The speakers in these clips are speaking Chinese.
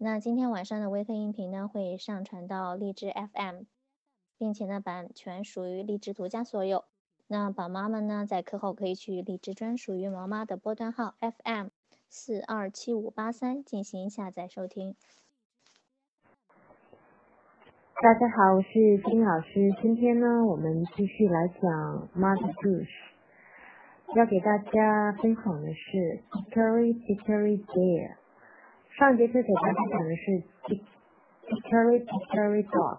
那今天晚上的微课音频呢，会上传到荔枝 FM，并且呢，版权属于荔枝独家所有。那宝妈们呢，在课后可以去荔枝专属于毛妈的波段号 FM 四二七五八三进行下载收听。大家好，我是金老师。今天呢，我们继续来讲 Mother Goose，要给大家分享的是 Hickory Dickory Dock。上节课给大家讲的是 Hickory Dickory Dock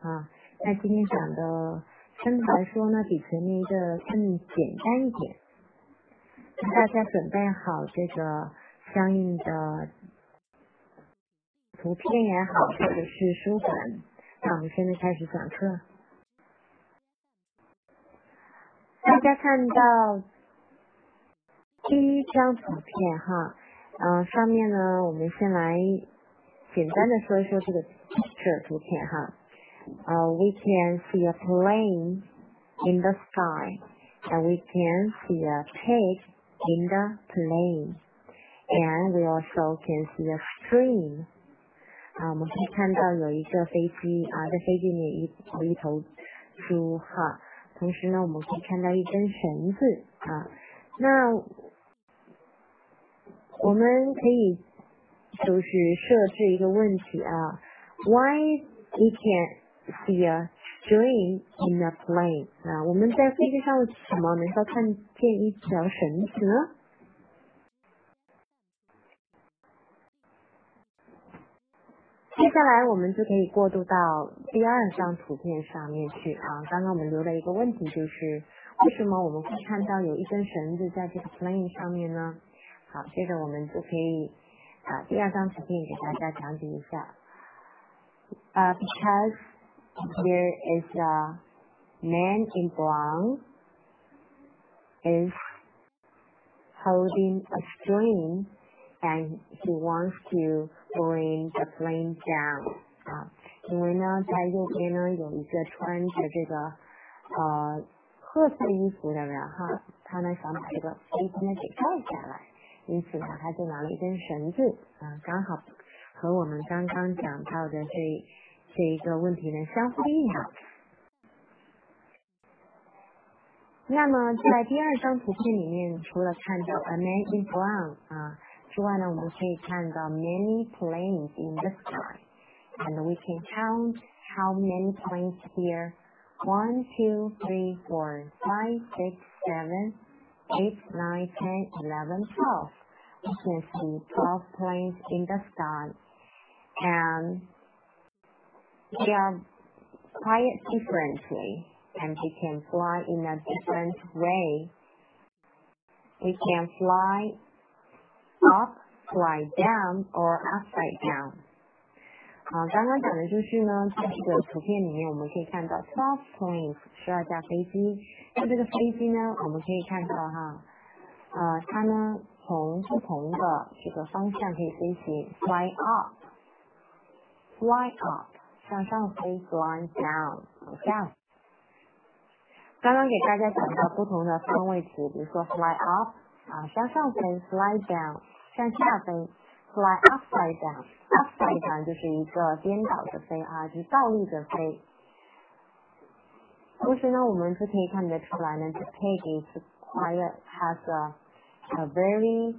啊，那今天讲的相对来说呢，比前面一个更简单一点。大家准备好这个相应的图片也好，或者是书本，那我们现在开始讲课。大家看到第一张图片哈。嗯，上面呢，我们先来简单的说一说这个 picture 图片哈。呃，we can see a plane in the sky and we can see a pig in the plane and we also can see a stream。啊，我们可以看到有一个飞机啊，在飞机里一有一头猪哈，同时呢，我们可以看到一根绳子啊，那。我们可以就是设置一个问题啊，Why we can see a string in a plane？啊，我们在飞机上为什么能够看见一条绳子呢？接下来我们就可以过渡到第二张图片上面去啊。刚刚我们留了一个问题，就是为什么我们会看到有一根绳子在这个 plane 上面呢？好，接着我们就可以啊，第二张图片给大家讲解一下。啊，because there is a man in brown is holding a string and he wants to bring the plane down。啊，因为呢，在右边呢有一个穿着这个呃褐色衣服的人哈，他呢想把这个飞机呢给拽下来。 因此呢，他就拿了一根绳子啊，刚好和我们刚刚讲到的这这一个问题呢相呼应了。那么在第二张图片里面，除了看到 a man in brown 啊之外呢，我们可以看到 many planes in the sky，and we can count how many planes here. One, two, three, four, five, six, seven. 8, 9, 10, 11, 12. You can see 12 planes in the sky. And they are quite differently and they can fly in a different way. We can fly up, fly down, or upside down. 啊，刚刚讲的就是呢，在这个图片里面我们可以看到 twelve planes 十二架飞机。那这个飞机呢，我们可以看到哈，呃，它呢从不同的这个方向可以飞行，fly up，fly up 向上飞，fly down 往下。刚刚给大家讲到不同的方位词，比如说 fly up 啊向上飞，fly down 向下飞。fly upside down，upside down 就是一个颠倒着飞啊，就是倒立着飞。同时呢，我们就可以看得出来呢，这 pig is quiet has a a very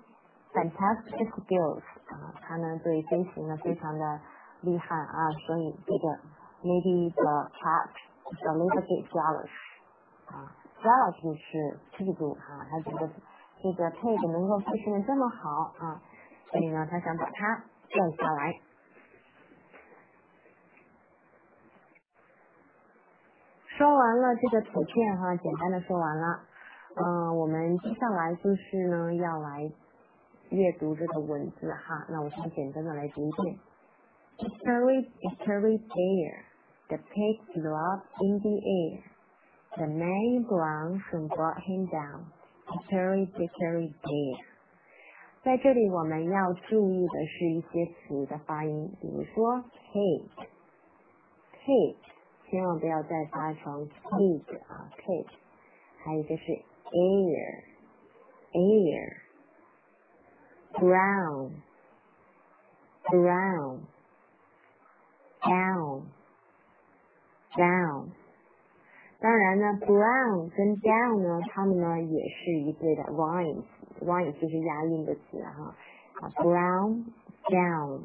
fantastic skills 啊，它呢对飞行呢非常的厉害啊，所以这个 maybe the cat is a little bit jealous 啊，jealous 就是嫉妒哈，他觉得这个 pig 能够飞行的这么好啊。 所以呢，他想把它拽下来。说完了这个图片哈，简单的说完了。嗯，我们接下来就是呢要来阅读这个文字哈。那我先简单的来读一遍。Hickory dickory dock, the pig flew up in the air. The man brown soon brought him down. Hickory dickory dock. 在这里，我们要注意的是一些词的发音，比如说 cake，cake，千万不要再发成 cake 啊，cake。还有一个是 air，air，brown，brown，brown down down。当然呢，brown 跟 down 呢，它们呢也是一对的 rhymes，rhymes 就是押韵的词哈。啊，brown down。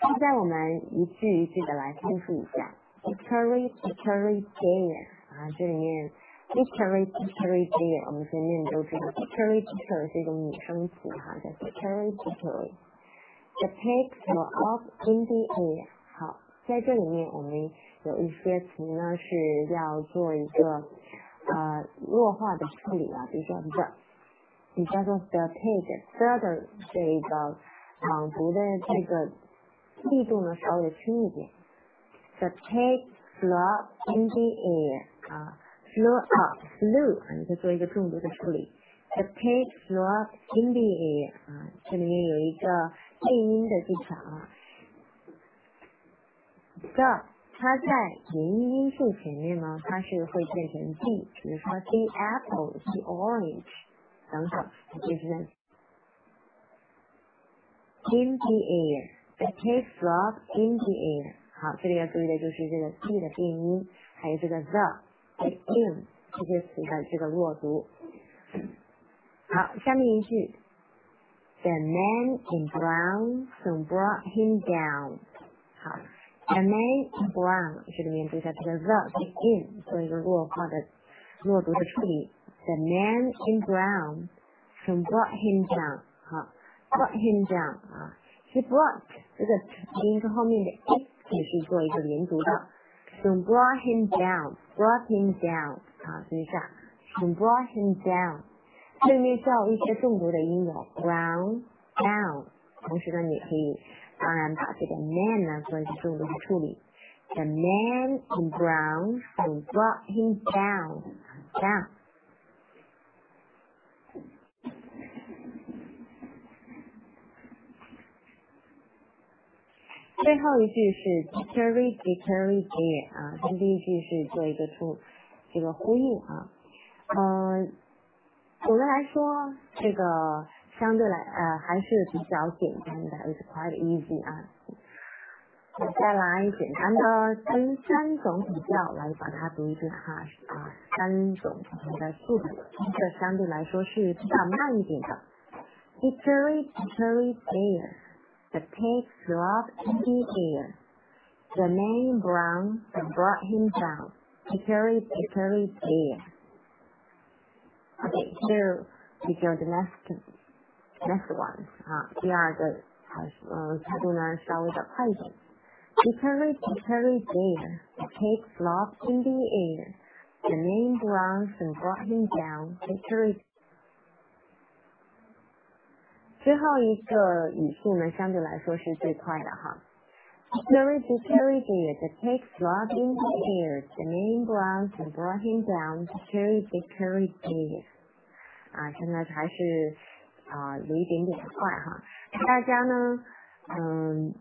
现在我们一句一句的来复述一下。Hickory dickory down 啊，这里面 hickory dickory down，我们前面都知道 hickory dickory 是一种拟声词哈，叫 hickory dickory。 The pigs were up in the air。好，在这里面我们有一些词呢是要做一个呃弱化的处理啊，比如说 the，你叫做 the pig，the 的这个朗读的这个力度呢稍微轻一点。The pig flew up in the air。啊，flew up，flew 啊，你可以做一个重读的处理。The pig flew up in the air。啊，这里面有一个。变音的技巧啊，the 它在元音因素前面呢，它是会变成 the，比如说 the apple，the orange 等等，就是 in the air，the cake drop in the air。好，这里要注意的就是这个 the 的变音，还有这个 the、in 这些词的这个弱读。好，下面一句。The man in brown soon brought him down。好，The man in brown 这里面注意一下这个 the in 做一个弱化的弱读的处理。The man in brown soon brought him down。好，brought him down 啊，he brought 这个音跟后面的 it 也是做一个连读的。Soon brought him down，brought him down 啊，注意一下，soon brought him down。 对面叫一些重读的音有 brown down，同时呢，你可以当然把这个 man 呢做一些重读的处理。The man in brown who brought him down down。最后一句是 dickory dickory dear 啊，跟第一句是做一个出这个呼应啊，嗯。总的来说，这个相对来呃还是比较简单的，it's quite easy 啊。我再来简单的分三种比较来把它读一遍哈啊，三种不同的速度，这相对来说是比较慢一点的。Hickory dickory down, the pig flew up in the air. The man brown brought him down. Hickory dickory down. Okay, here we go the next next one 啊，第二个还是嗯速度呢稍微的快一点。Hickory dickory there, the pig flopped in the air. The man bounced and brought him down. Hickory 最后一个语速呢，相对来说是最快的哈。 Hickory dickory there, the pig flopped in the air. The man bounced and brought him down. Hickory dickory there. 啊，现在还是啊有一点点快哈，大家呢，嗯，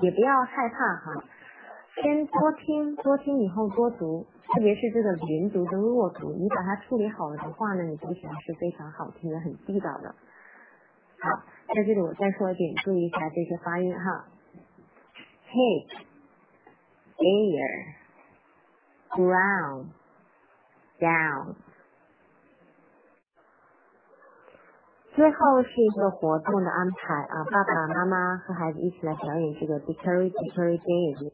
也不要害怕哈，先多听多听以后多读，特别是这个连读跟弱读，你把它处理好了的话呢，你读起来是非常好听的，很地道的。好，在这里我再说一遍，注意一下这些发音哈，pig, air, ground down。最后是一个活动的安排啊，爸爸妈妈和孩子一起来表演这个 dickory dickory day。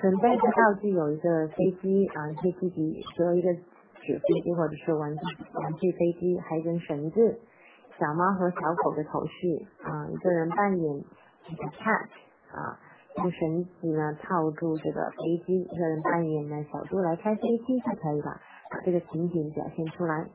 准备的道具有一个飞机啊，可以自己做一个纸飞机或者是玩具玩具飞机，还有一根绳子，小猫和小狗的头饰啊，一个人扮演一个 cat 啊，用绳子呢套住这个飞机，一个人扮演呢小猪来开飞机就可以了，把这个情景表现出来。